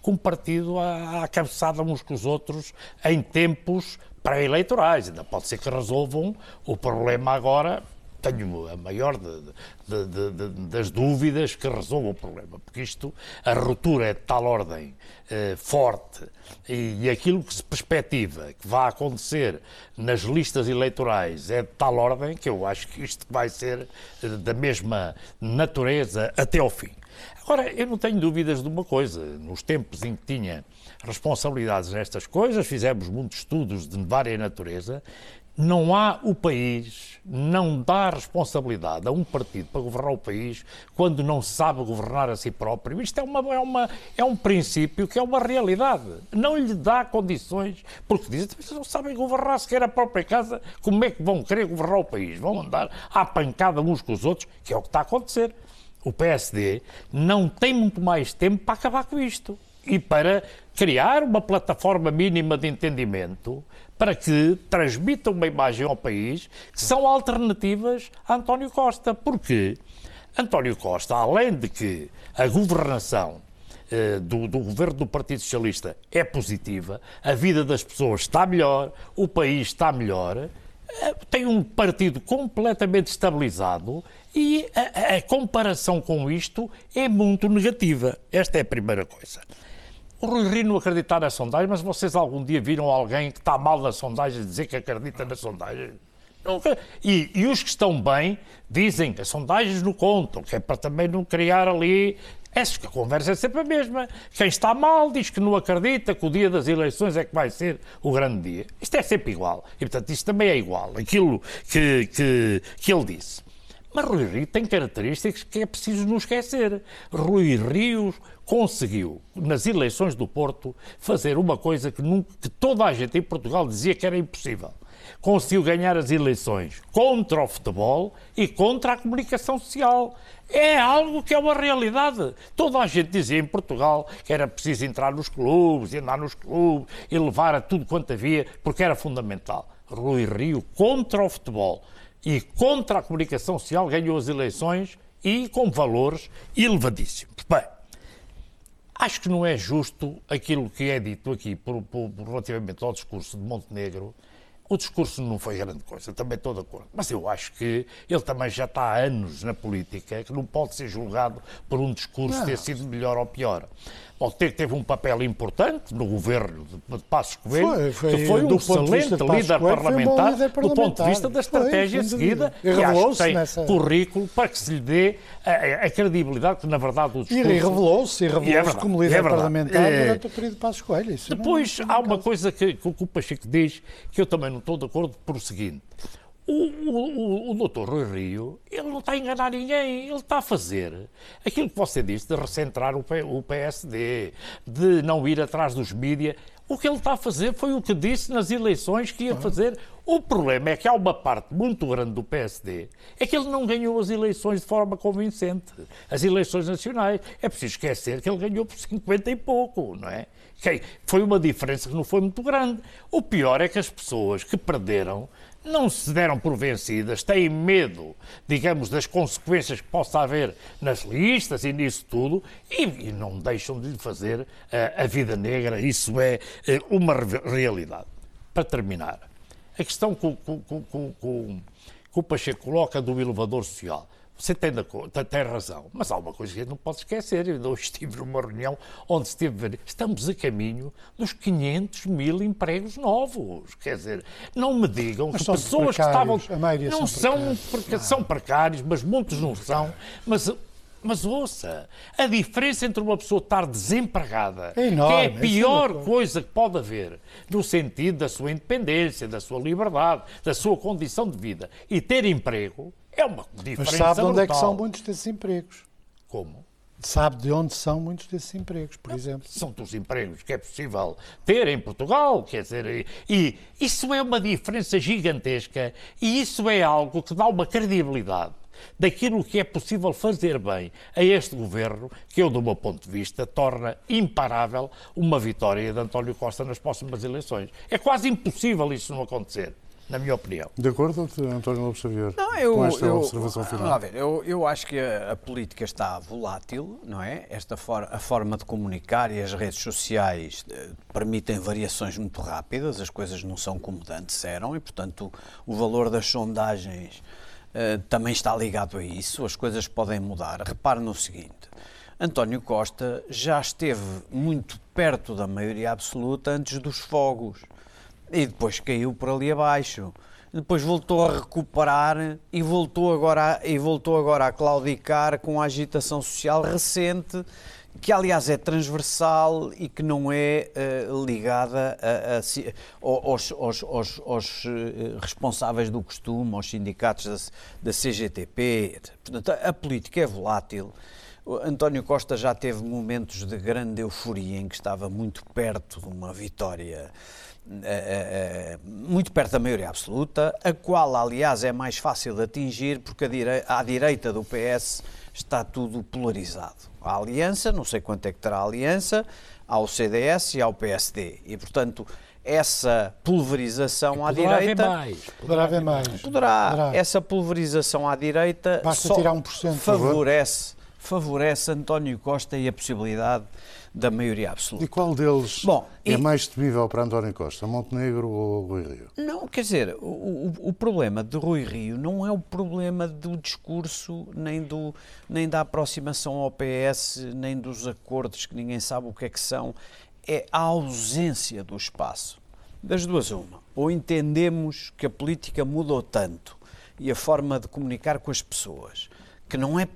com partido à, à cabeçada uns com os outros em tempos pré-eleitorais. Ainda pode ser que resolvam o problema agora tenho a maior de, de, de, das dúvidas que resolva o problema, porque isto, a ruptura é de tal ordem eh, forte e, e, aquilo que se perspectiva que vai acontecer nas listas eleitorais é de tal ordem que eu acho que isto vai ser eh, da mesma natureza até ao fim. Agora, eu não tenho dúvidas de uma coisa, nos tempos em que tinha responsabilidades nestas coisas, fizemos muitos estudos de vária natureza, não há o país, não dá responsabilidade a um partido para governar o país quando não sabe governar a si próprio. Isto é, uma, é, uma, é um princípio que é uma realidade. Não lhe dá condições, porque dizem que não sabem governar sequer a própria casa, como é que vão querer governar o país? Vão andar à pancada uns com os outros, que é o que está a acontecer. O PSD não tem muito mais tempo para acabar com isto e para criar uma plataforma mínima de entendimento para que transmitam uma imagem ao país que são alternativas a António Costa. Porque António Costa, além de que a governação eh, do, do, governo do Partido Socialista é positiva, a vida das pessoas está melhor, o país está melhor, eh, tem um partido completamente estabilizado e a, a comparação com isto é muito negativa. Esta é a primeira coisa. O Rui Rio não acreditar na sondagem, mas vocês algum dia viram alguém que está mal na sondagem dizer que acredita na sondagem? E, e, os que estão bem dizem que as sondagens não contam, que é para também não criar ali. Essa que a conversa é sempre a mesma. Quem está mal diz que não acredita que o dia das eleições é que vai ser o grande dia. Isto é sempre igual. E, portanto, isto também é igual. Aquilo que, que, que ele disse. Mas Rui Rio tem características que é preciso não esquecer. Rui Rio conseguiu, nas eleições do Porto, fazer uma coisa que, nunca, que toda a gente em Portugal dizia que era impossível. Conseguiu ganhar as eleições contra o futebol e contra a comunicação social. É algo que é uma realidade. Toda a gente dizia em Portugal que era preciso entrar nos clubes, andar nos clubes e levar a tudo quanto havia, porque era fundamental. Rui Rio contra o futebol e contra a comunicação social ganhou as eleições e com valores elevadíssimos. Bem, acho que não é justo aquilo que é dito aqui por, por, relativamente ao discurso de Montenegro. O discurso não foi grande coisa, também estou de acordo. Mas eu acho que ele também já está há anos na política, que não pode ser julgado por um discurso não. ter sido melhor ou pior. Bom, teve um papel importante no governo de Passos Coelho, foi, foi, que foi um excelente líder, Coelho, parlamentar, um líder, parlamentar, do ponto de vista da estratégia foi, seguida, e, acho que tem nessa... currículo para que se lhe dê a, a, credibilidade que, na verdade, o discurso... E revelou-se, e revelou-se é como líder é parlamentar é... durante o período de Passos Coelho. Isso Depois, há uma caso. coisa que, que o Pacheco diz, que eu também não estou de acordo, por o seguinte... O, o, o, doutor Rui Rio, ele não está a enganar ninguém, ele está a fazer aquilo que você disse de recentrar o, P, o PSD, de não ir atrás dos mídias. O que ele está a fazer foi o que disse nas eleições que ia fazer. O problema é que há uma parte muito grande do PSD, é que ele não ganhou as eleições de forma convincente. As eleições nacionais. É preciso esquecer que ele ganhou por 50 e pouco, não é? Foi uma diferença que não foi muito grande. O pior é que as pessoas que perderam não se deram por vencidas, têm medo, digamos, das consequências que possa haver nas listas e nisso tudo, e, e não deixam de lhe fazer uh, a vida negra. Isso é uh, uma realidade. Para terminar, a questão que, o Pacheco coloca do elevador social. Você tem, tem, razão, mas há uma coisa que a gente não pode esquecer. Eu hoje estive numa reunião onde ver. Estamos a caminho dos 500 mil empregos novos. Quer dizer, não me digam mas que pessoas que estavam. não são, precários. são precários, mas muitos não são. Mas mas ouça, a diferença entre uma pessoa estar desempregada, é enorme, que é a pior é coisa que pode haver, no sentido da sua independência, da sua liberdade, da sua condição de vida, e ter emprego, é uma diferença Mas sabe de onde é que são muitos desses empregos? Como? Sabe de onde são muitos desses empregos, por exemplo? São dos empregos que é possível ter em Portugal, quer dizer, e isso é uma diferença gigantesca e isso é algo que dá uma credibilidade daquilo que é possível fazer bem a este governo, que eu, do meu ponto de vista, torna imparável uma vitória de António Costa nas próximas eleições. É quase impossível isso não acontecer na minha opinião. De acordo, António Lopes Xavier, não, eu, com esta eu, observação final? A ver, eu, eu acho que a, a, política está volátil, não é? Esta for, a forma de comunicar e as redes sociais eh, permitem variações muito rápidas, as coisas não são como antes eram e, portanto, o, o valor das sondagens eh, também está ligado a isso, as coisas podem mudar. Repare no seguinte, António Costa já esteve muito perto da maioria absoluta antes dos fogos e depois caiu por ali abaixo. Depois voltou a recuperar e voltou agora a, e voltou agora a claudicar com a agitação social recente que aliás é transversal e que não é uh, ligada a, a, aos, aos, aos, aos, eh, responsáveis do costume, aos sindicatos da, da CGTP. Portanto, a, política é volátil. O António Costa já teve momentos de grande euforia em que estava muito perto de uma vitória é, é, muito perto da maioria absoluta, a qual, aliás, é mais fácil de atingir porque à direita do PS está tudo polarizado. A aliança, não sei quanto é que terá a aliança, ao CDS e ao PSD. E, portanto, essa pulverização à direita. Haver mais. Poderá haver mais. Poderá. Poderá. Essa pulverização à direita Basta só tirar 1%, favorece, favorece António Costa e a possibilidade da maioria absoluta. E qual deles Bom, é e... mais temível para António Costa, Montenegro ou Rui Rio? Não, quer dizer, o, o, o, problema de Rui Rio não é o problema do discurso, nem, do, nem da aproximação ao PS, nem dos acordos que ninguém sabe o que é que são, é a ausência do espaço. Das duas, uma. Ou entendemos que a política mudou tanto e a forma de comunicar com as pessoas que não é,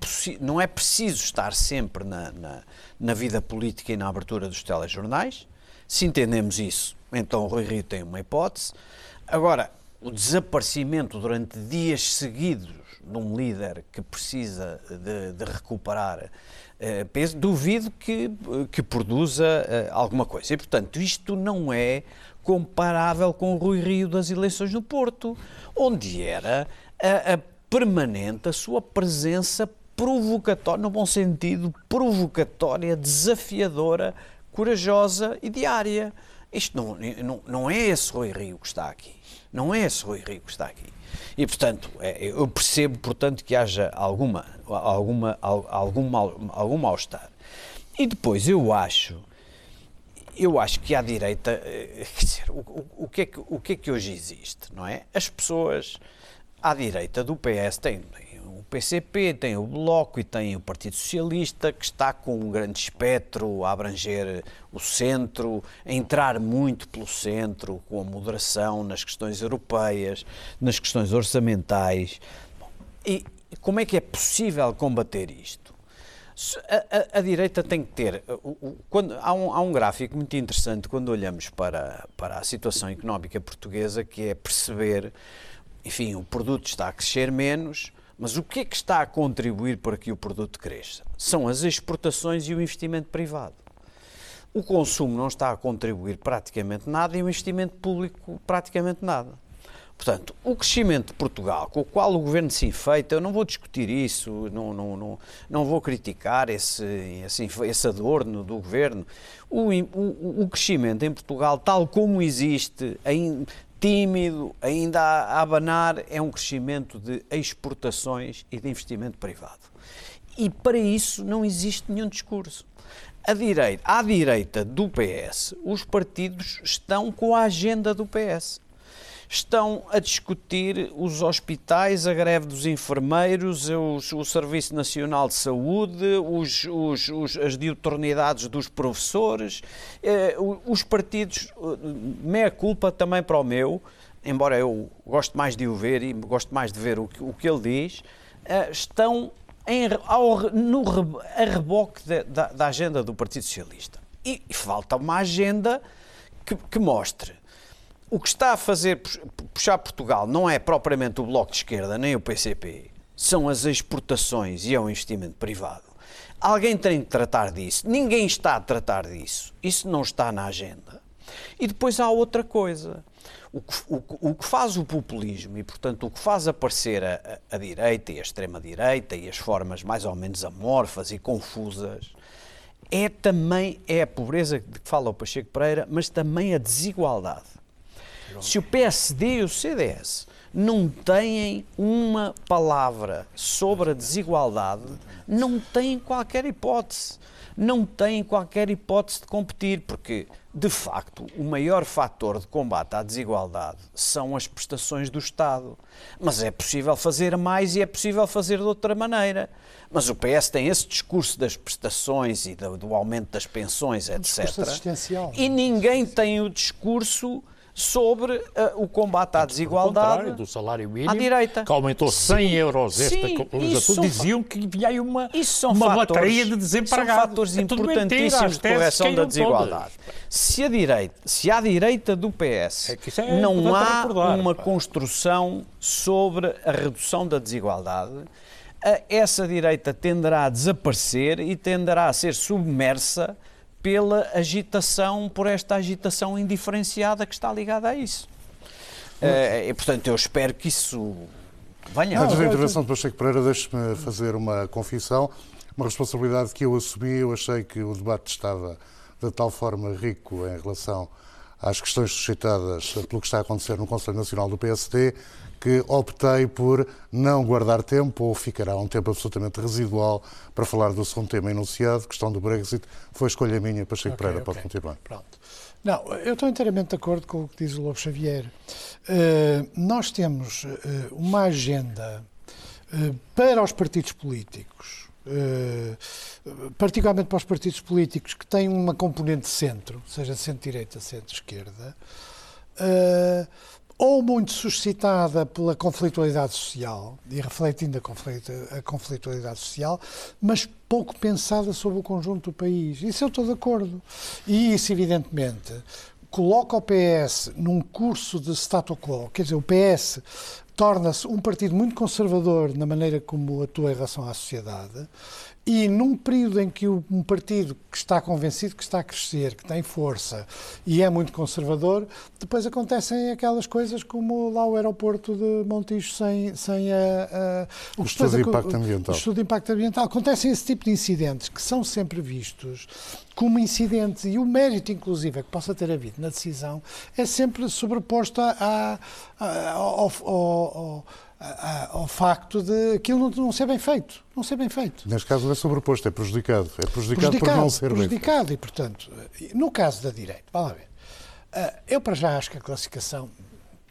não é preciso estar sempre na, na, na, vida política e na abertura dos telejornais. Se entendemos isso, então o Rui Rio tem uma hipótese. Agora, o desaparecimento durante dias seguidos de um líder que precisa de, de recuperar uh, peso, duvido que, que produza uh, alguma coisa. E, portanto, isto não é comparável com o Rui Rio das eleições no Porto, onde era a, a permanente a sua presença provocatória, no bom sentido, provocatória, desafiadora, corajosa e diária. Isto não, não, não é esse Rui Rio que está aqui. Não é esse Rui Rio que está aqui. E, portanto, é, eu percebo, portanto, que haja alguma, alguma, algum, algum mal-estar. E depois eu acho, eu acho que à direita, eh, quer dizer, o, o, o, que é que, o que é que hoje existe, não é? As pessoas à direita do PS tem, o PCP, tem o Bloco e tem o Partido Socialista, que está com um grande espectro a abranger o centro, a entrar muito pelo centro, com a moderação nas questões europeias, nas questões orçamentais. E como é que é possível combater isto? A, a, a, direita tem que ter. Quando, há, um, há um gráfico muito interessante quando olhamos para, para a situação económica portuguesa, que é perceber enfim, o produto está a crescer menos, mas o que é que está a contribuir para que o produto cresça? São as exportações e o investimento privado. O consumo não está a contribuir praticamente nada e o investimento público praticamente nada. Portanto, o crescimento de Portugal, com o qual o governo se enfeita, eu não vou discutir isso, não, não, não, não vou criticar esse, esse, esse adorno do governo. O, o, o crescimento em Portugal, tal como existe, tímido, ainda a abanar, é um crescimento de exportações e de investimento privado. E para isso não existe nenhum discurso. A direita, à direita do PS, os partidos estão com a agenda do PS estão a discutir os hospitais, a greve dos enfermeiros, os, o Serviço Nacional de Saúde, os, os, os, as diuturnidades dos professores, eh, os partidos, eh, meia culpa também para o meu, embora eu goste mais de o ver e gosto mais de ver o que, o que ele diz, eh, estão em, ao, no, a reboque de, da, da, agenda do Partido Socialista. E, e falta uma agenda que, que mostre o que está a fazer puxar Portugal não é propriamente o Bloco de Esquerda nem o PCP, são as exportações e é o investimento privado. Alguém tem de tratar disso. Ninguém está a tratar disso. Isso não está na agenda. E depois há outra coisa. O que, o, o que faz o populismo e, portanto, o que faz aparecer a, a, direita e a extrema-direita e as formas mais ou menos amorfas e confusas é também é a pobreza de que fala o Pacheco Pereira, mas também a desigualdade. Se o PSD e o CDS não têm uma palavra sobre a desigualdade, não têm qualquer hipótese. Não têm qualquer hipótese de competir, porque, de facto, o maior fator de combate à desigualdade são as prestações do Estado. Mas é possível fazer mais e é possível fazer de outra maneira. Mas o PS tem esse discurso das prestações e do, do aumento das pensões, etc. Um discurso assistencial. E ninguém tem o discurso sobre uh, o combate à desigualdade do salário mínimo, à direita. que aumentou 100 sim, euros esta legislatura, diziam que vinha aí uma, uma fatores, bateria de desempregados. São fatores é importantíssimos de correção da desigualdade. Se a, direita, se à direita do PS é é não há recordar, uma pá. construção sobre a redução da desigualdade, essa direita tenderá a desaparecer e tenderá a ser submersa pela agitação, por esta agitação indiferenciada que está ligada a isso. Uh, e, portanto, eu espero que isso venha. Antes da intervenção de Pacheco Pereira, deixe-me fazer uma confissão, uma responsabilidade que eu assumi. Eu achei que o debate estava de tal forma rico em relação às questões suscitadas pelo que está a acontecer no Conselho Nacional do PSD, que optei por não guardar tempo, ou ficará um tempo absolutamente residual, para falar do segundo tema enunciado, questão do Brexit. Foi escolha minha, Pacheco okay, Pereira, okay. pode continuar. Pronto. Não, eu estou inteiramente de acordo com o que diz o Lobo Xavier. Uh, nós temos uh, uma agenda uh, para os partidos políticos, particularmente para os partidos políticos que têm uma componente centro, seja centro-direita, centro-esquerda, ou muito suscitada pela conflitualidade social, e refletindo a, conflitualidade social, mas pouco pensada sobre o conjunto do país. Isso eu estou de acordo. E isso, evidentemente, coloca o PS num curso de status quo, quer dizer, o PS torna-se um partido muito conservador na maneira como atua em relação à sociedade e num período em que um partido que está convencido que está a crescer, que tem força e é muito conservador, depois acontecem aquelas coisas como lá o aeroporto de Montijo sem, sem a, a o, estudo de impacto ambiental. O estudo de impacto ambiental. Acontecem esse tipo de incidentes que são sempre vistos como incidentes e o mérito, inclusive, que possa ter havido na decisão é sempre sobreposto a, a, ao, ao, facto de aquilo não, não, ser bem feito. Não ser bem feito. Neste caso não é sobreposto, é prejudicado. É prejudicado, prejudicado por não ser prejudicado, bem feito. e, portanto, no caso da direita, vá lá ver. Eh, eu, para já, acho que a classificação.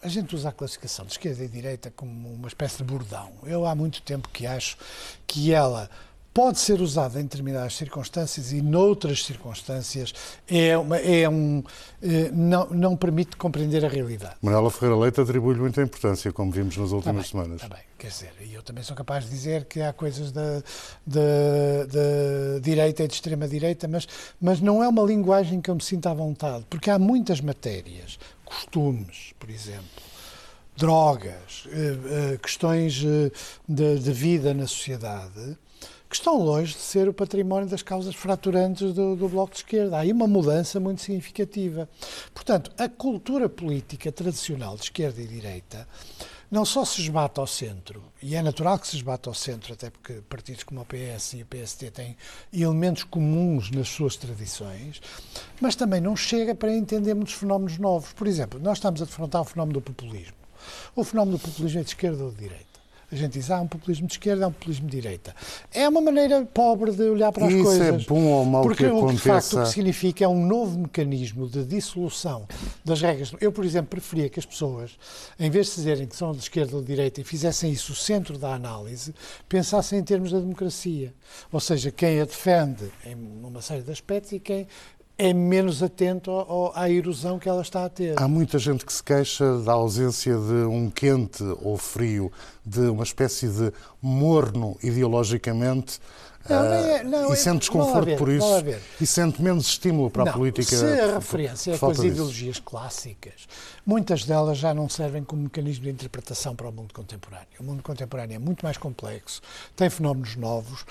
A gente usa a classificação de esquerda e direita como uma espécie de bordão. Eu há muito tempo que acho que ela pode ser usada em determinadas circunstâncias e noutras circunstâncias é, uma, é um, é, não, não permite compreender a realidade. Manuela Ferreira Leite atribui-lhe muita importância, como vimos nas últimas tá bem, semanas. Está bem, quer dizer, e eu também sou capaz de dizer que há coisas da, direita e de extrema-direita, mas, mas não é uma linguagem que eu me sinta à vontade, porque há muitas matérias, costumes, por exemplo, drogas, eh, eh, questões eh, de, de vida na sociedade, que estão longe de ser o património das causas fraturantes do, do, Bloco de Esquerda. Há aí uma mudança muito significativa. Portanto, a cultura política tradicional de esquerda e direita não só se esbate ao centro, e é natural que se esbate ao centro, até porque partidos como o PS e o PSD têm elementos comuns nas suas tradições, mas também não chega para entender muitos fenómenos novos. Por exemplo, nós estamos a defrontar o fenómeno do populismo. O fenómeno do populismo é de esquerda ou de direita? A gente diz, ah, um populismo de esquerda, é um populismo de direita. É uma maneira pobre de olhar para as Isso coisas. Isso é bom ou mau porque que aconteça? Porque, de facto, o que significa é um novo mecanismo de dissolução das regras. Eu, por exemplo, preferia que as pessoas, em vez de dizerem que são de esquerda ou de direita e fizessem isso o centro da análise, pensassem em termos da democracia. Ou seja, quem a defende em uma série de aspectos e quem é menos atento ao, à erosão que ela está a ter. Há muita gente que se queixa da ausência de um quente ou frio, de uma espécie de morno ideologicamente não, é, não, e é, sente desconforto ver, por isso e sente menos estímulo para não, a política. Se a referência é com as ideologias clássicas, muitas delas já não servem como mecanismo de interpretação para o mundo contemporâneo. O mundo contemporâneo é muito mais complexo, tem fenómenos novos,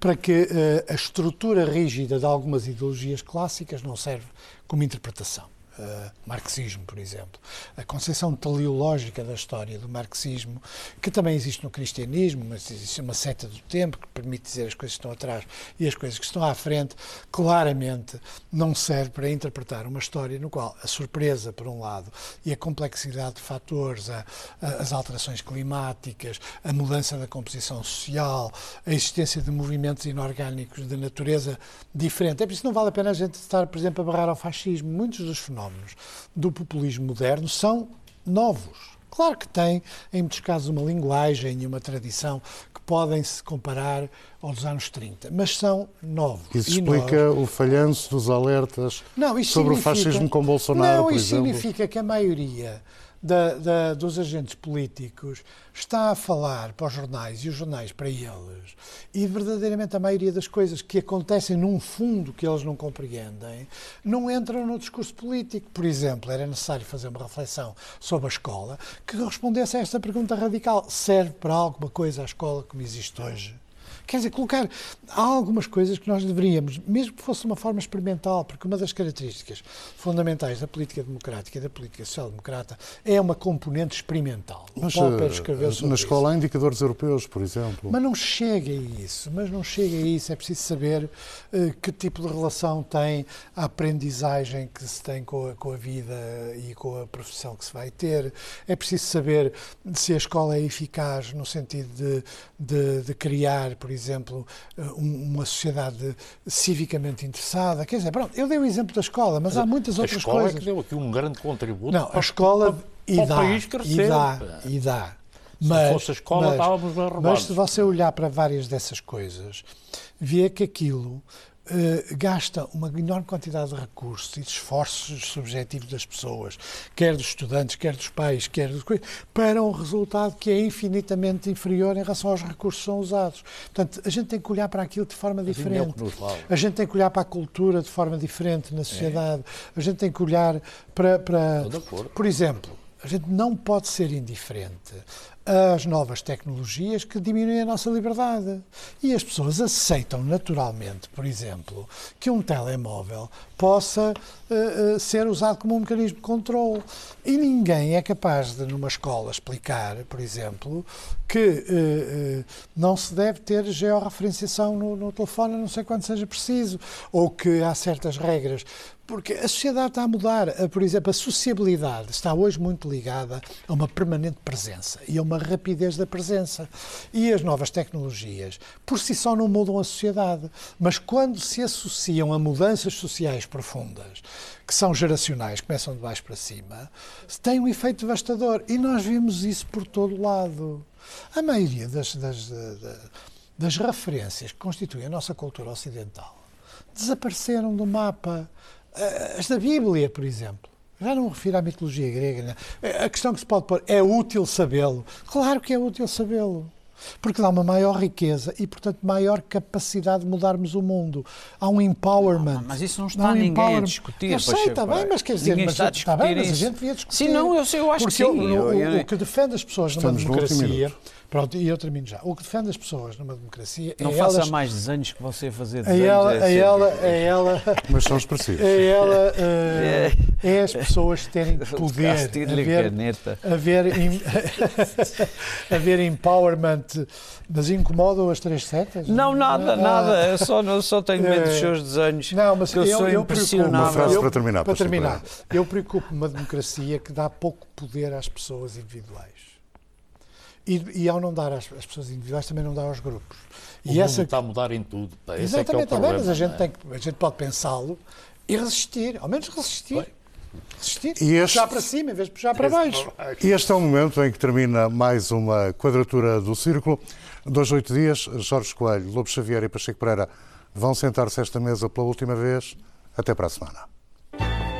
para que uh, a estrutura rígida de algumas ideologias clássicas não serve como interpretação. Uh, marxismo, por exemplo. A concepção teleológica da história do marxismo, que também existe no cristianismo, mas existe uma seta do tempo que permite dizer as coisas que estão atrás e as coisas que estão à frente, claramente não serve para interpretar uma história no qual a surpresa, por um lado, e a complexidade de fatores, a, a, as alterações climáticas, a mudança da composição social, a existência de movimentos inorgânicos de natureza diferente. É por isso que não vale a pena a gente estar, por exemplo, a barrar ao fascismo. Muitos dos fenómenos fenómenos do populismo moderno são novos. Claro que tem, em muitos casos, uma linguagem e uma tradição que podem se comparar aos anos 30, mas são novos. Isso explica nós... o falhanço dos alertas não, sobre o fascismo com Bolsonaro, não, por isso exemplo? significa que a maioria da, da, dos agentes políticos está a falar para os jornais e os jornais para eles, e verdadeiramente a maioria das coisas que acontecem num fundo que eles não compreendem não entram no discurso político. Por exemplo, era necessário fazer uma reflexão sobre a escola que respondesse a esta pergunta radical: serve para alguma coisa a escola como existe hoje? Quer dizer, colocar. Há algumas coisas que nós deveríamos, mesmo que fosse de uma forma experimental, porque uma das características fundamentais da política democrática e da política social-democrata é uma componente experimental. Mas uh, na escola há indicadores europeus, por exemplo. Mas não chega a isso. Mas não chega a isso. É preciso saber uh, que tipo de relação tem a aprendizagem que se tem com a, com a vida e com a profissão que se vai ter. É preciso saber se a escola é eficaz no sentido de, de, de criar, por exemplo, eh, uma sociedade civicamente interessada. Quer dizer, pronto, eu dei o exemplo da escola, mas há muitas outras coisas. A escola é que deu aqui um grande contributo Não, para, a escola para, e, para dá, o país crescer. E dá, e dá. Mas, se fosse a escola, mas, estávamos bem Mas se você olhar para várias dessas coisas, vê que aquilo Uh, gasta uma enorme quantidade de recursos e de esforços subjetivos das pessoas, quer dos estudantes, quer dos pais, quer dos para um resultado que é infinitamente inferior em relação aos recursos que são usados. Portanto, a gente tem que olhar para aquilo de forma diferente. A gente tem que olhar para a cultura de forma diferente na sociedade. É. A gente tem que olhar para, para por exemplo, a gente não pode ser indiferente as novas tecnologias que diminuem a nossa liberdade. E as pessoas aceitam naturalmente, por exemplo, que um telemóvel possa uh, uh, ser usado como um mecanismo de controle. E ninguém é capaz de, numa escola, explicar, por exemplo, que uh, não se deve ter georreferenciação no, no telefone, a não ser quando seja preciso, ou que há certas regras porque a sociedade está a mudar. Por exemplo, a sociabilidade está hoje muito ligada a uma permanente presença e a uma rapidez da presença. E as novas tecnologias, por si só, não mudam a sociedade. Mas quando se associam a mudanças sociais profundas, que são geracionais, começam de baixo para cima, têm um efeito devastador. E nós vimos isso por todo lado. A maioria das, das, das, referências que constituem a nossa cultura ocidental desapareceram do mapa. Esta Bíblia, por exemplo. Já não refiro à mitologia grega. Né? A questão que se pode pôr é útil sabê-lo. Claro que é útil sabê-lo. Porque dá uma maior riqueza e, portanto, maior capacidade de mudarmos o mundo. Há um empowerment. Não, mas isso não está não ninguém a discutir. Eu sei, está bem, mas quer dizer, ninguém mas, está a, está bem, mas a gente devia discutir. Sim, não, eu, sei, eu acho Porque que sim. O, o, o, que defende as pessoas numa democracia Pronto, e eu termino já. O que defende as pessoas numa democracia Não é faça elas... mais desenhos que você fazer desenhos. A ela, é a ela, a ela... Mas são expressivos. A ela uh, é as pessoas terem poder, haver, caneta. haver, haver empowerment. Mas incomodam as três setas? Não, nada, ah, nada. Eu só, eu só tenho medo dos seus desenhos. Não, mas eu, eu sou eu Uma frase para terminar. Para terminar. Eu preocupo-me uma democracia que dá pouco poder às pessoas individuais. E, e, ao não dar às, às, pessoas individuais, também não dá aos grupos. O e essa está a mudar em tudo. Pá. Esse Exatamente, é que é o problema, mas a gente, é? tem que, a gente pode pensá-lo e resistir, ao menos resistir. Bem. Resistir, e este, puxar para cima em vez de puxar para baixo. E este é o momento em que termina mais uma quadratura do círculo. Dois, oito dias, Jorge Coelho, Lobo Xavier e Pacheco Pereira vão sentar-se esta mesa pela última vez. Até para a semana.